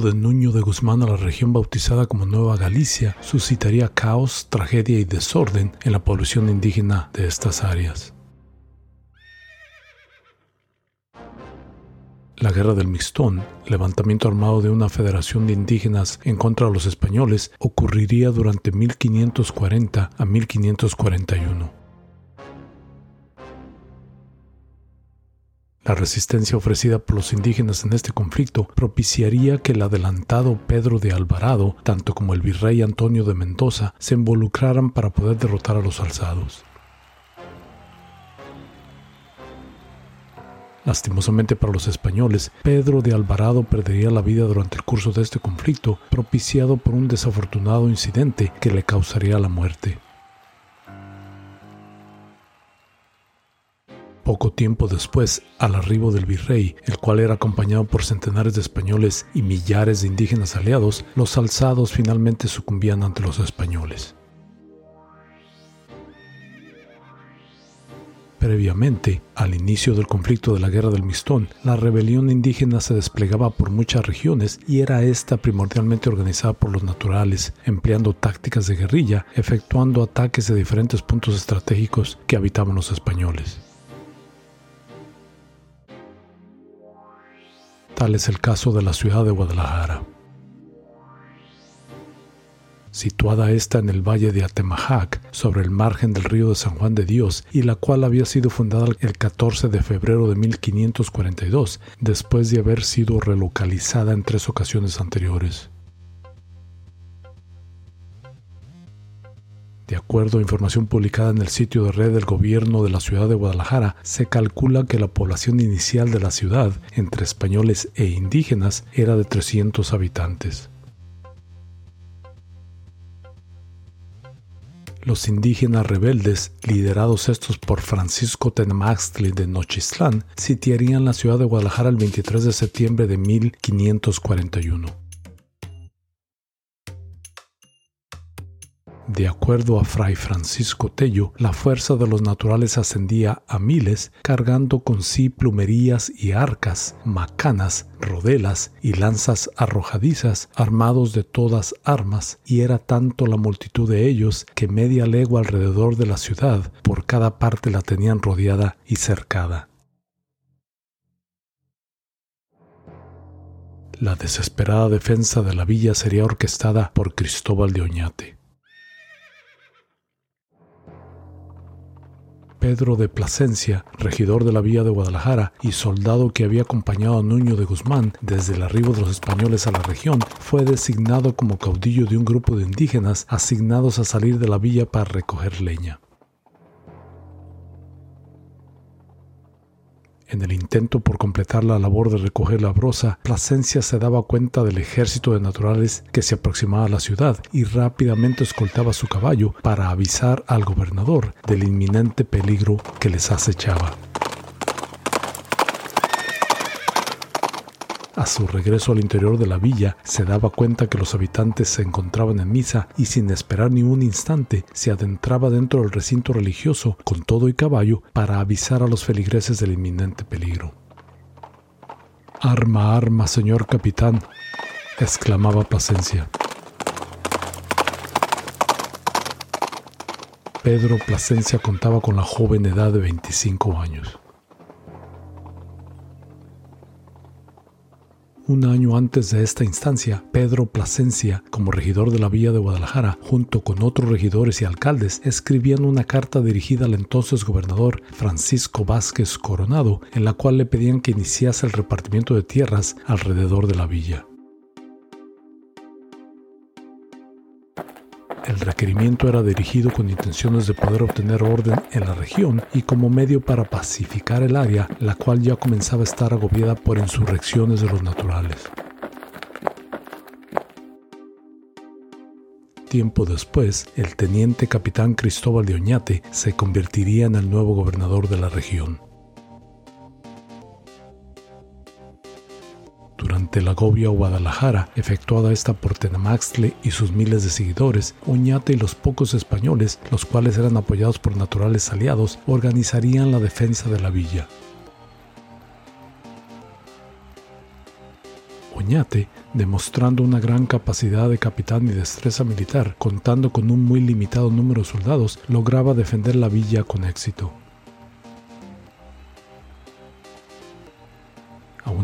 de Nuño de Guzmán a la región bautizada como Nueva Galicia suscitaría caos, tragedia y desorden en la población indígena de estas áreas. La Guerra del Mixtón, levantamiento armado de una federación de indígenas en contra de los españoles, ocurriría durante 1540 a 1541. La resistencia ofrecida por los indígenas en este conflicto propiciaría que el adelantado Pedro de Alvarado, tanto como el virrey Antonio de Mendoza, se involucraran para poder derrotar a los alzados. Lastimosamente para los españoles, Pedro de Alvarado perdería la vida durante el curso de este conflicto, propiciado por un desafortunado incidente que le causaría la muerte. Poco tiempo después, al arribo del virrey, el cual era acompañado por centenares de españoles y millares de indígenas aliados, los alzados finalmente sucumbían ante los españoles. Previamente, al inicio del conflicto de la Guerra del Mistón, la rebelión indígena se desplegaba por muchas regiones y era esta primordialmente organizada por los naturales, empleando tácticas de guerrilla, efectuando ataques de diferentes puntos estratégicos que habitaban los españoles. Tal es el caso de la ciudad de Guadalajara situada esta en el valle de Atemajac, sobre el margen del río de San Juan de Dios, y la cual había sido fundada el 14 de febrero de 1542, después de haber sido relocalizada en tres ocasiones anteriores. De acuerdo a información publicada en el sitio de red del gobierno de la ciudad de Guadalajara, se calcula que la población inicial de la ciudad, entre españoles e indígenas, era de 300 habitantes. Los indígenas rebeldes, liderados estos por Francisco Tenemaxtli de Nochistlán, sitiarían la ciudad de Guadalajara el 23 de septiembre de 1541. De acuerdo a Fray Francisco Tello, la fuerza de los naturales ascendía a miles, cargando con sí plumerías y arcas, macanas, rodelas y lanzas arrojadizas, armados de todas armas, y era tanto la multitud de ellos que media legua alrededor de la ciudad por cada parte la tenían rodeada y cercada. La desesperada defensa de la villa sería orquestada por Cristóbal de Oñate. Pedro de Plasencia, regidor de la villa de Guadalajara y soldado que había acompañado a Nuño de Guzmán desde el arribo de los españoles a la región, fue designado como caudillo de un grupo de indígenas asignados a salir de la villa para recoger leña. En el intento por completar la labor de recoger la brosa, Plasencia se daba cuenta del ejército de naturales que se aproximaba a la ciudad y rápidamente escoltaba su caballo para avisar al gobernador del inminente peligro que les acechaba. A su regreso al interior de la villa, se daba cuenta que los habitantes se encontraban en misa y sin esperar ni un instante se adentraba dentro del recinto religioso con todo y caballo para avisar a los feligreses del inminente peligro. Arma, arma, señor capitán, exclamaba Plasencia. Pedro Plasencia contaba con la joven edad de 25 años. Un año antes de esta instancia, Pedro Plasencia, como regidor de la Villa de Guadalajara, junto con otros regidores y alcaldes, escribían una carta dirigida al entonces gobernador Francisco Vázquez Coronado, en la cual le pedían que iniciase el repartimiento de tierras alrededor de la villa. El requerimiento era dirigido con intenciones de poder obtener orden en la región y como medio para pacificar el área, la cual ya comenzaba a estar agobiada por insurrecciones de los naturales. Tiempo después, el teniente capitán Cristóbal de Oñate se convertiría en el nuevo gobernador de la región. Durante la agobio a Guadalajara, efectuada esta por Tenamaxtle y sus miles de seguidores, Oñate y los pocos españoles, los cuales eran apoyados por naturales aliados, organizarían la defensa de la villa. Oñate, demostrando una gran capacidad de capitán y destreza militar, contando con un muy limitado número de soldados, lograba defender la villa con éxito.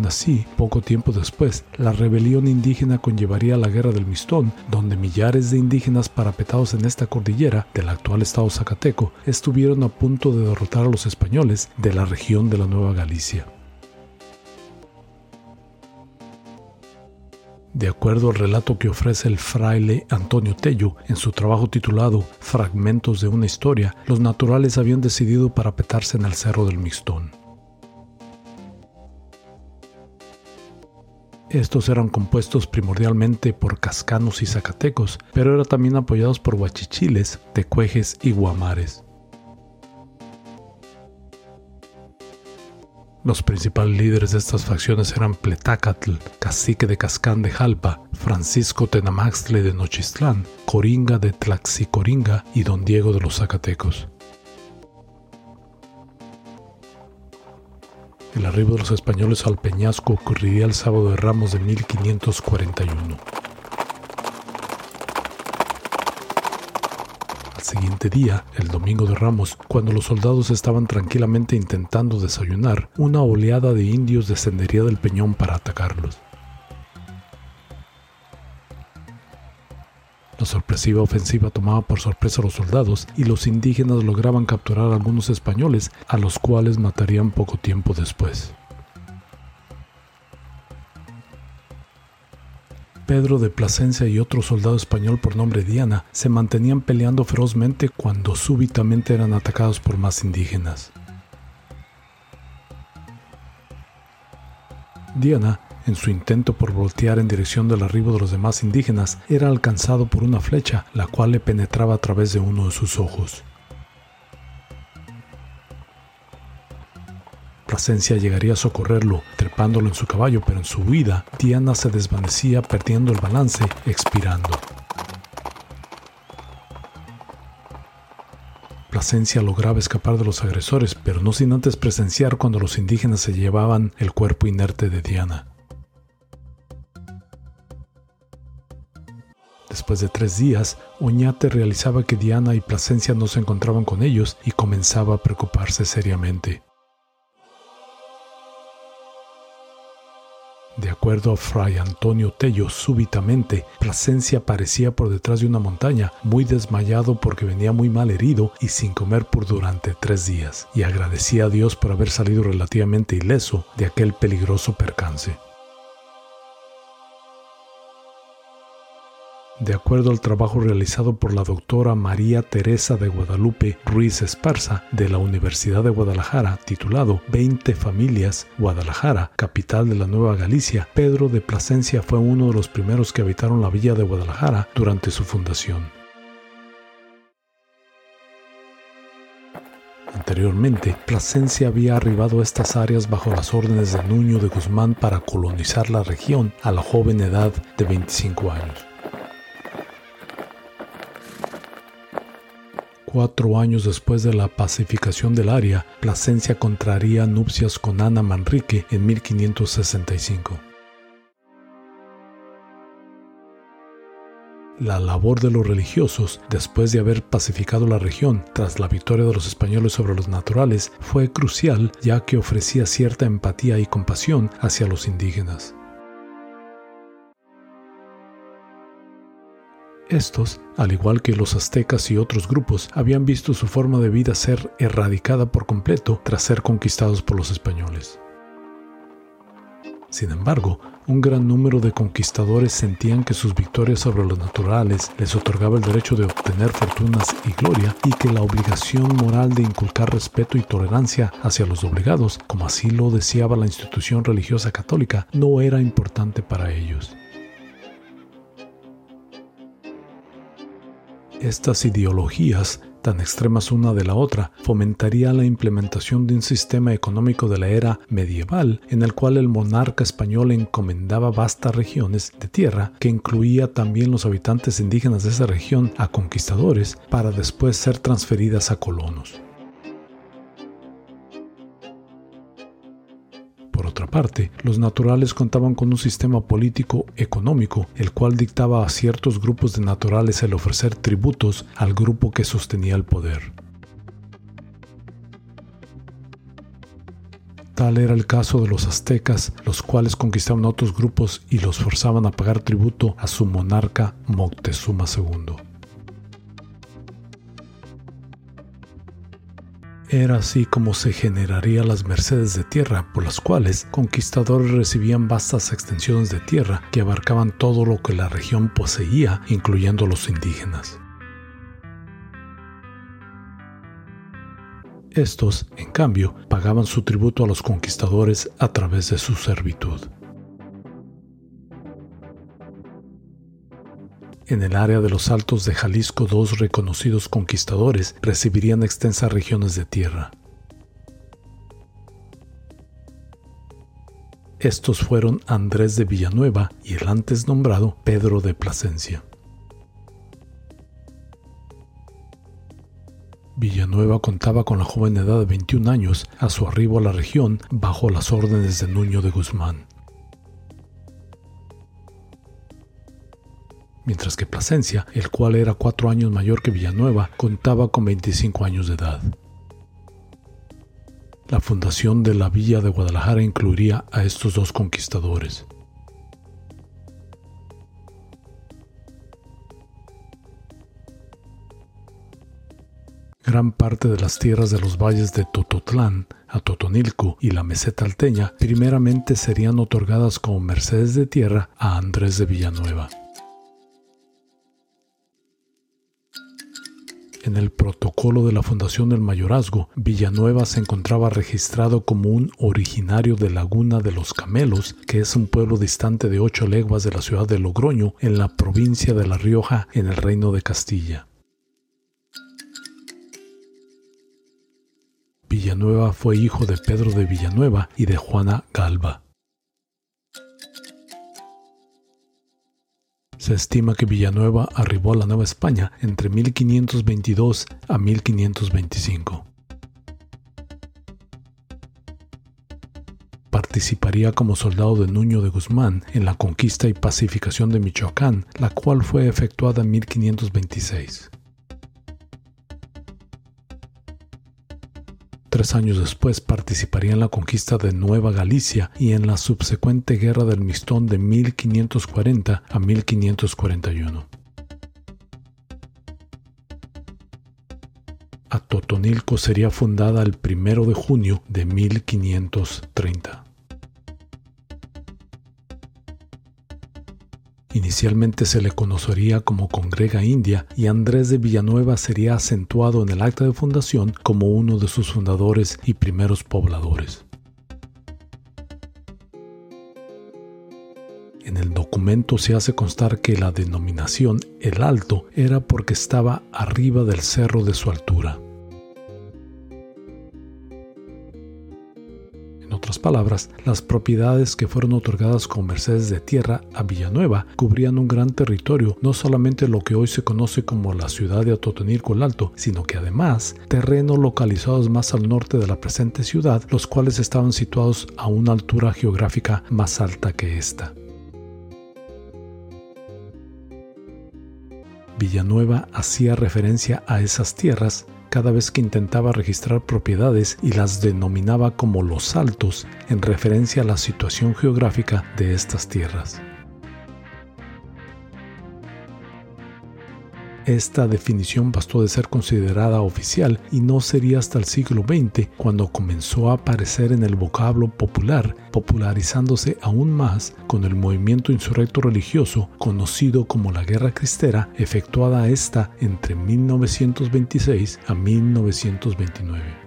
Así, poco tiempo después, la rebelión indígena conllevaría la guerra del Mistón, donde millares de indígenas parapetados en esta cordillera del actual estado Zacateco estuvieron a punto de derrotar a los españoles de la región de la Nueva Galicia. De acuerdo al relato que ofrece el fraile Antonio Tello en su trabajo titulado Fragmentos de una historia, los naturales habían decidido parapetarse en el Cerro del Mistón. Estos eran compuestos primordialmente por cascanos y zacatecos, pero eran también apoyados por huachichiles, tecuejes y guamares. Los principales líderes de estas facciones eran Pletácatl, cacique de Cascán de Jalpa, Francisco Tenamaxtle de Nochistlán, Coringa de Tlaxicoringa y Don Diego de los Zacatecos. El arribo de los españoles al Peñasco ocurriría el sábado de Ramos de 1541. Al siguiente día, el domingo de Ramos, cuando los soldados estaban tranquilamente intentando desayunar, una oleada de indios descendería del peñón para atacarlos. La sorpresiva ofensiva tomaba por sorpresa a los soldados y los indígenas lograban capturar a algunos españoles, a los cuales matarían poco tiempo después. Pedro de Plasencia y otro soldado español por nombre Diana se mantenían peleando ferozmente cuando súbitamente eran atacados por más indígenas. Diana en su intento por voltear en dirección del arribo de los demás indígenas, era alcanzado por una flecha, la cual le penetraba a través de uno de sus ojos. Plasencia llegaría a socorrerlo, trepándolo en su caballo, pero en su huida, Diana se desvanecía perdiendo el balance, expirando. Plasencia lograba escapar de los agresores, pero no sin antes presenciar cuando los indígenas se llevaban el cuerpo inerte de Diana. Después de tres días, Oñate realizaba que Diana y Plasencia no se encontraban con ellos y comenzaba a preocuparse seriamente. De acuerdo a Fray Antonio Tello, súbitamente Plasencia aparecía por detrás de una montaña, muy desmayado porque venía muy mal herido y sin comer por durante tres días, y agradecía a Dios por haber salido relativamente ileso de aquel peligroso percance. De acuerdo al trabajo realizado por la doctora María Teresa de Guadalupe Ruiz Esparza de la Universidad de Guadalajara, titulado 20 familias Guadalajara, capital de la Nueva Galicia, Pedro de Plasencia fue uno de los primeros que habitaron la villa de Guadalajara durante su fundación. Anteriormente, Plasencia había arribado a estas áreas bajo las órdenes de Nuño de Guzmán para colonizar la región a la joven edad de 25 años. Cuatro años después de la pacificación del área, Plasencia contraría nupcias con Ana Manrique en 1565. La labor de los religiosos, después de haber pacificado la región tras la victoria de los españoles sobre los naturales, fue crucial ya que ofrecía cierta empatía y compasión hacia los indígenas. Estos, al igual que los aztecas y otros grupos, habían visto su forma de vida ser erradicada por completo tras ser conquistados por los españoles. Sin embargo, un gran número de conquistadores sentían que sus victorias sobre los naturales les otorgaba el derecho de obtener fortunas y gloria y que la obligación moral de inculcar respeto y tolerancia hacia los obligados, como así lo deseaba la institución religiosa católica, no era importante para ellos. Estas ideologías, tan extremas una de la otra, fomentaría la implementación de un sistema económico de la era medieval en el cual el monarca español encomendaba vastas regiones de tierra que incluía también los habitantes indígenas de esa región a conquistadores para después ser transferidas a colonos. Otra parte, los naturales contaban con un sistema político económico, el cual dictaba a ciertos grupos de naturales el ofrecer tributos al grupo que sostenía el poder. Tal era el caso de los aztecas, los cuales conquistaban a otros grupos y los forzaban a pagar tributo a su monarca Moctezuma II. Era así como se generarían las mercedes de tierra, por las cuales conquistadores recibían vastas extensiones de tierra que abarcaban todo lo que la región poseía, incluyendo los indígenas. Estos, en cambio, pagaban su tributo a los conquistadores a través de su servitud. En el área de los Altos de Jalisco, dos reconocidos conquistadores recibirían extensas regiones de tierra. Estos fueron Andrés de Villanueva y el antes nombrado Pedro de Plasencia. Villanueva contaba con la joven edad de 21 años a su arribo a la región bajo las órdenes de Nuño de Guzmán. Mientras que Plasencia, el cual era cuatro años mayor que Villanueva, contaba con 25 años de edad. La fundación de la villa de Guadalajara incluiría a estos dos conquistadores. Gran parte de las tierras de los valles de Tototlán, Totonilco y la meseta alteña primeramente serían otorgadas como mercedes de tierra a Andrés de Villanueva. En el protocolo de la fundación del mayorazgo, Villanueva se encontraba registrado como un originario de Laguna de los Camelos, que es un pueblo distante de ocho leguas de la ciudad de Logroño, en la provincia de La Rioja, en el Reino de Castilla. Villanueva fue hijo de Pedro de Villanueva y de Juana Galva. Se estima que Villanueva arribó a la Nueva España entre 1522 a 1525. Participaría como soldado de Nuño de Guzmán en la conquista y pacificación de Michoacán, la cual fue efectuada en 1526. Tres años después participaría en la conquista de Nueva Galicia y en la subsecuente Guerra del Mistón de 1540 a 1541. Atotonilco sería fundada el 1 de junio de 1530. Inicialmente se le conocería como Congrega India y Andrés de Villanueva sería acentuado en el acta de fundación como uno de sus fundadores y primeros pobladores. En el documento se hace constar que la denominación El Alto era porque estaba arriba del cerro de su altura. Palabras, las propiedades que fueron otorgadas con mercedes de tierra a Villanueva cubrían un gran territorio, no solamente lo que hoy se conoce como la ciudad de Atotonilco el Alto, sino que además terrenos localizados más al norte de la presente ciudad, los cuales estaban situados a una altura geográfica más alta que esta. Villanueva hacía referencia a esas tierras cada vez que intentaba registrar propiedades y las denominaba como los altos en referencia a la situación geográfica de estas tierras. Esta definición bastó de ser considerada oficial y no sería hasta el siglo XX cuando comenzó a aparecer en el vocablo popular, popularizándose aún más con el movimiento insurrecto religioso conocido como la Guerra Cristera, efectuada esta entre 1926 a 1929.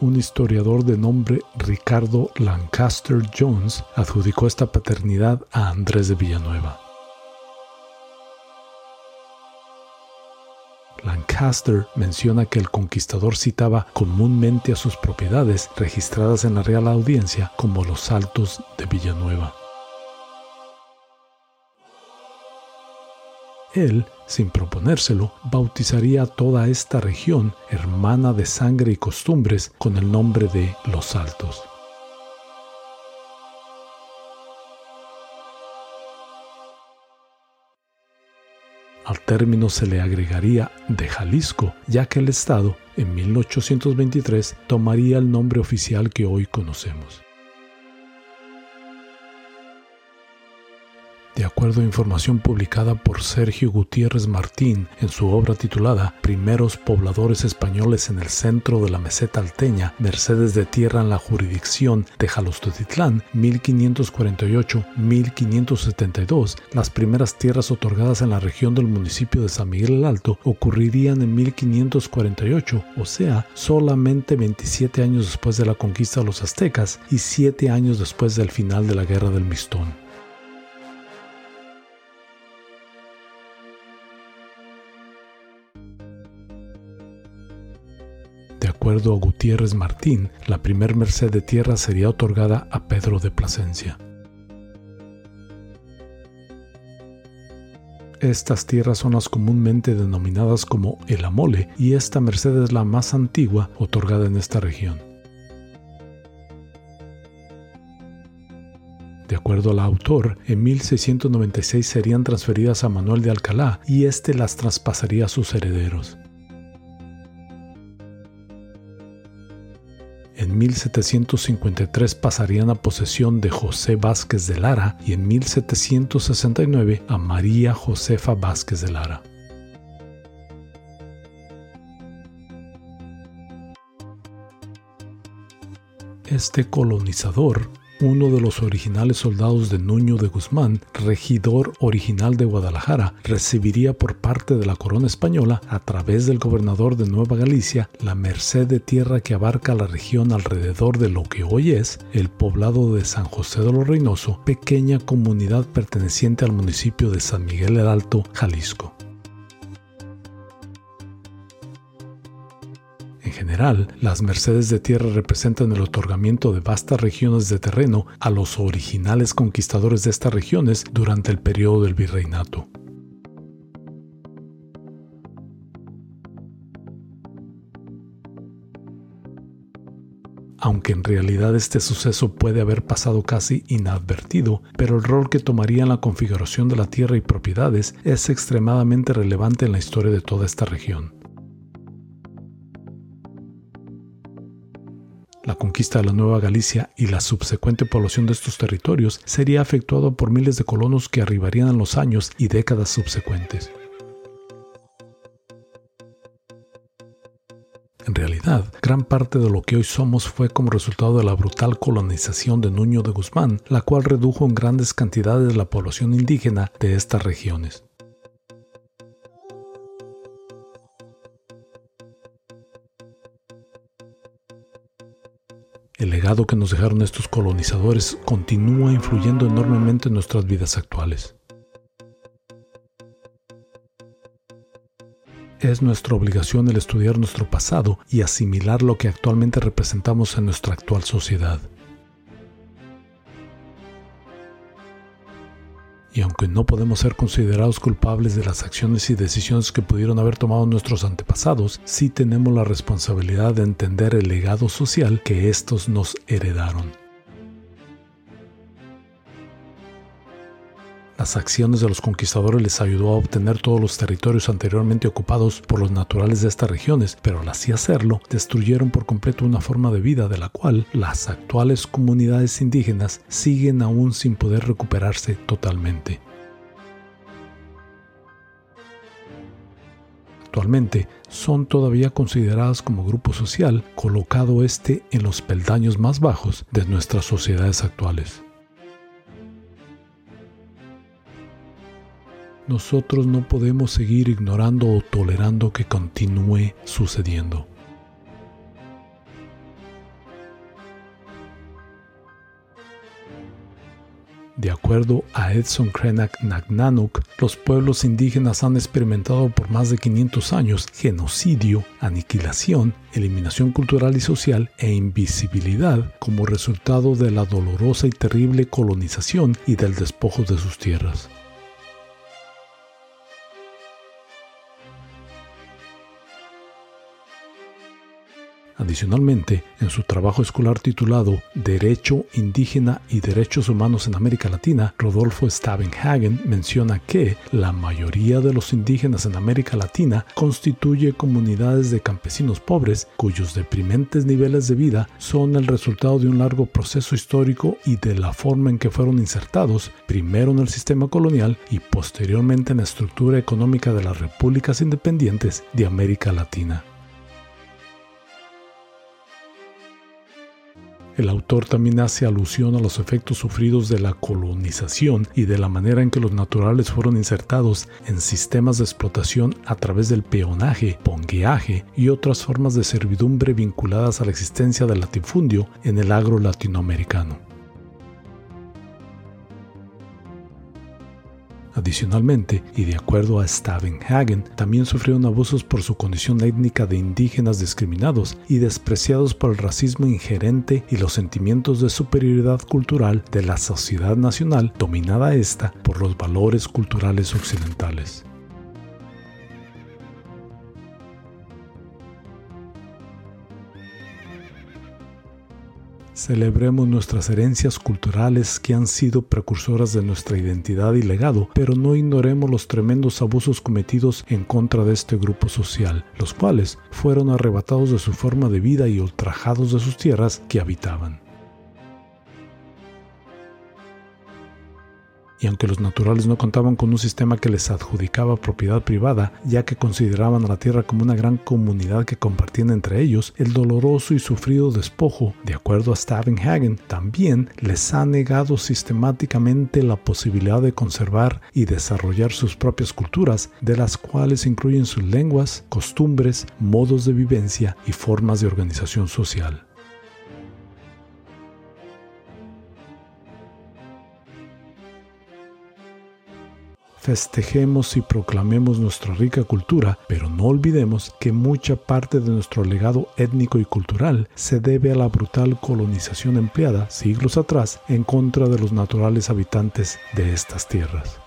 Un historiador de nombre Ricardo Lancaster Jones adjudicó esta paternidad a Andrés de Villanueva. Lancaster menciona que el conquistador citaba comúnmente a sus propiedades registradas en la Real Audiencia como los Altos de Villanueva. Él, sin proponérselo, bautizaría a toda esta región, hermana de sangre y costumbres, con el nombre de Los Altos. Al término se le agregaría de Jalisco, ya que el estado, en 1823, tomaría el nombre oficial que hoy conocemos. De acuerdo a información publicada por Sergio Gutiérrez Martín en su obra titulada Primeros pobladores españoles en el centro de la meseta alteña, Mercedes de Tierra en la jurisdicción de Jalostotitlán, 1548-1572, las primeras tierras otorgadas en la región del municipio de San Miguel el Alto ocurrirían en 1548, o sea, solamente 27 años después de la conquista de los aztecas y 7 años después del final de la Guerra del Mistón. Acuerdo a Gutiérrez Martín, la primer merced de tierra sería otorgada a Pedro de Plasencia. Estas tierras son las comúnmente denominadas como el Amole y esta merced es la más antigua otorgada en esta región. De acuerdo al autor, en 1696 serían transferidas a Manuel de Alcalá y éste las traspasaría a sus herederos. En 1753 pasarían a posesión de José Vázquez de Lara y en 1769 a María Josefa Vázquez de Lara. Este colonizador uno de los originales soldados de Nuño de Guzmán, regidor original de Guadalajara, recibiría por parte de la corona española, a través del gobernador de Nueva Galicia, la merced de tierra que abarca la región alrededor de lo que hoy es el poblado de San José de los Reynoso, pequeña comunidad perteneciente al municipio de San Miguel el Alto, Jalisco. General, las mercedes de tierra representan el otorgamiento de vastas regiones de terreno a los originales conquistadores de estas regiones durante el periodo del virreinato. aunque en realidad este suceso puede haber pasado casi inadvertido, pero el rol que tomaría en la configuración de la tierra y propiedades es extremadamente relevante en la historia de toda esta región. La conquista de la Nueva Galicia y la subsecuente población de estos territorios sería efectuada por miles de colonos que arribarían en los años y décadas subsecuentes. En realidad, gran parte de lo que hoy somos fue como resultado de la brutal colonización de Nuño de Guzmán, la cual redujo en grandes cantidades la población indígena de estas regiones. Legado que nos dejaron estos colonizadores continúa influyendo enormemente en nuestras vidas actuales. Es nuestra obligación el estudiar nuestro pasado y asimilar lo que actualmente representamos en nuestra actual sociedad. Y aunque no podemos ser considerados culpables de las acciones y decisiones que pudieron haber tomado nuestros antepasados, sí tenemos la responsabilidad de entender el legado social que estos nos heredaron. Las acciones de los conquistadores les ayudó a obtener todos los territorios anteriormente ocupados por los naturales de estas regiones, pero al así hacerlo, destruyeron por completo una forma de vida de la cual las actuales comunidades indígenas siguen aún sin poder recuperarse totalmente. Actualmente son todavía consideradas como grupo social, colocado este en los peldaños más bajos de nuestras sociedades actuales. Nosotros no podemos seguir ignorando o tolerando que continúe sucediendo. De acuerdo a Edson Krenak Nagnanuk, los pueblos indígenas han experimentado por más de 500 años genocidio, aniquilación, eliminación cultural y social e invisibilidad como resultado de la dolorosa y terrible colonización y del despojo de sus tierras. Adicionalmente, en su trabajo escolar titulado Derecho Indígena y Derechos Humanos en América Latina, Rodolfo Stavenhagen menciona que la mayoría de los indígenas en América Latina constituye comunidades de campesinos pobres cuyos deprimentes niveles de vida son el resultado de un largo proceso histórico y de la forma en que fueron insertados, primero en el sistema colonial y posteriormente en la estructura económica de las repúblicas independientes de América Latina. El autor también hace alusión a los efectos sufridos de la colonización y de la manera en que los naturales fueron insertados en sistemas de explotación a través del peonaje, pongueaje y otras formas de servidumbre vinculadas a la existencia del latifundio en el agro latinoamericano. Adicionalmente, y de acuerdo a Stavenhagen, también sufrieron abusos por su condición étnica de indígenas discriminados y despreciados por el racismo ingerente y los sentimientos de superioridad cultural de la sociedad nacional, dominada esta por los valores culturales occidentales. Celebremos nuestras herencias culturales que han sido precursoras de nuestra identidad y legado, pero no ignoremos los tremendos abusos cometidos en contra de este grupo social, los cuales fueron arrebatados de su forma de vida y ultrajados de sus tierras que habitaban. Y aunque los naturales no contaban con un sistema que les adjudicaba propiedad privada, ya que consideraban a la tierra como una gran comunidad que compartían entre ellos, el doloroso y sufrido despojo, de acuerdo a Stavenhagen, también les ha negado sistemáticamente la posibilidad de conservar y desarrollar sus propias culturas, de las cuales incluyen sus lenguas, costumbres, modos de vivencia y formas de organización social. Festejemos y proclamemos nuestra rica cultura, pero no olvidemos que mucha parte de nuestro legado étnico y cultural se debe a la brutal colonización empleada siglos atrás en contra de los naturales habitantes de estas tierras.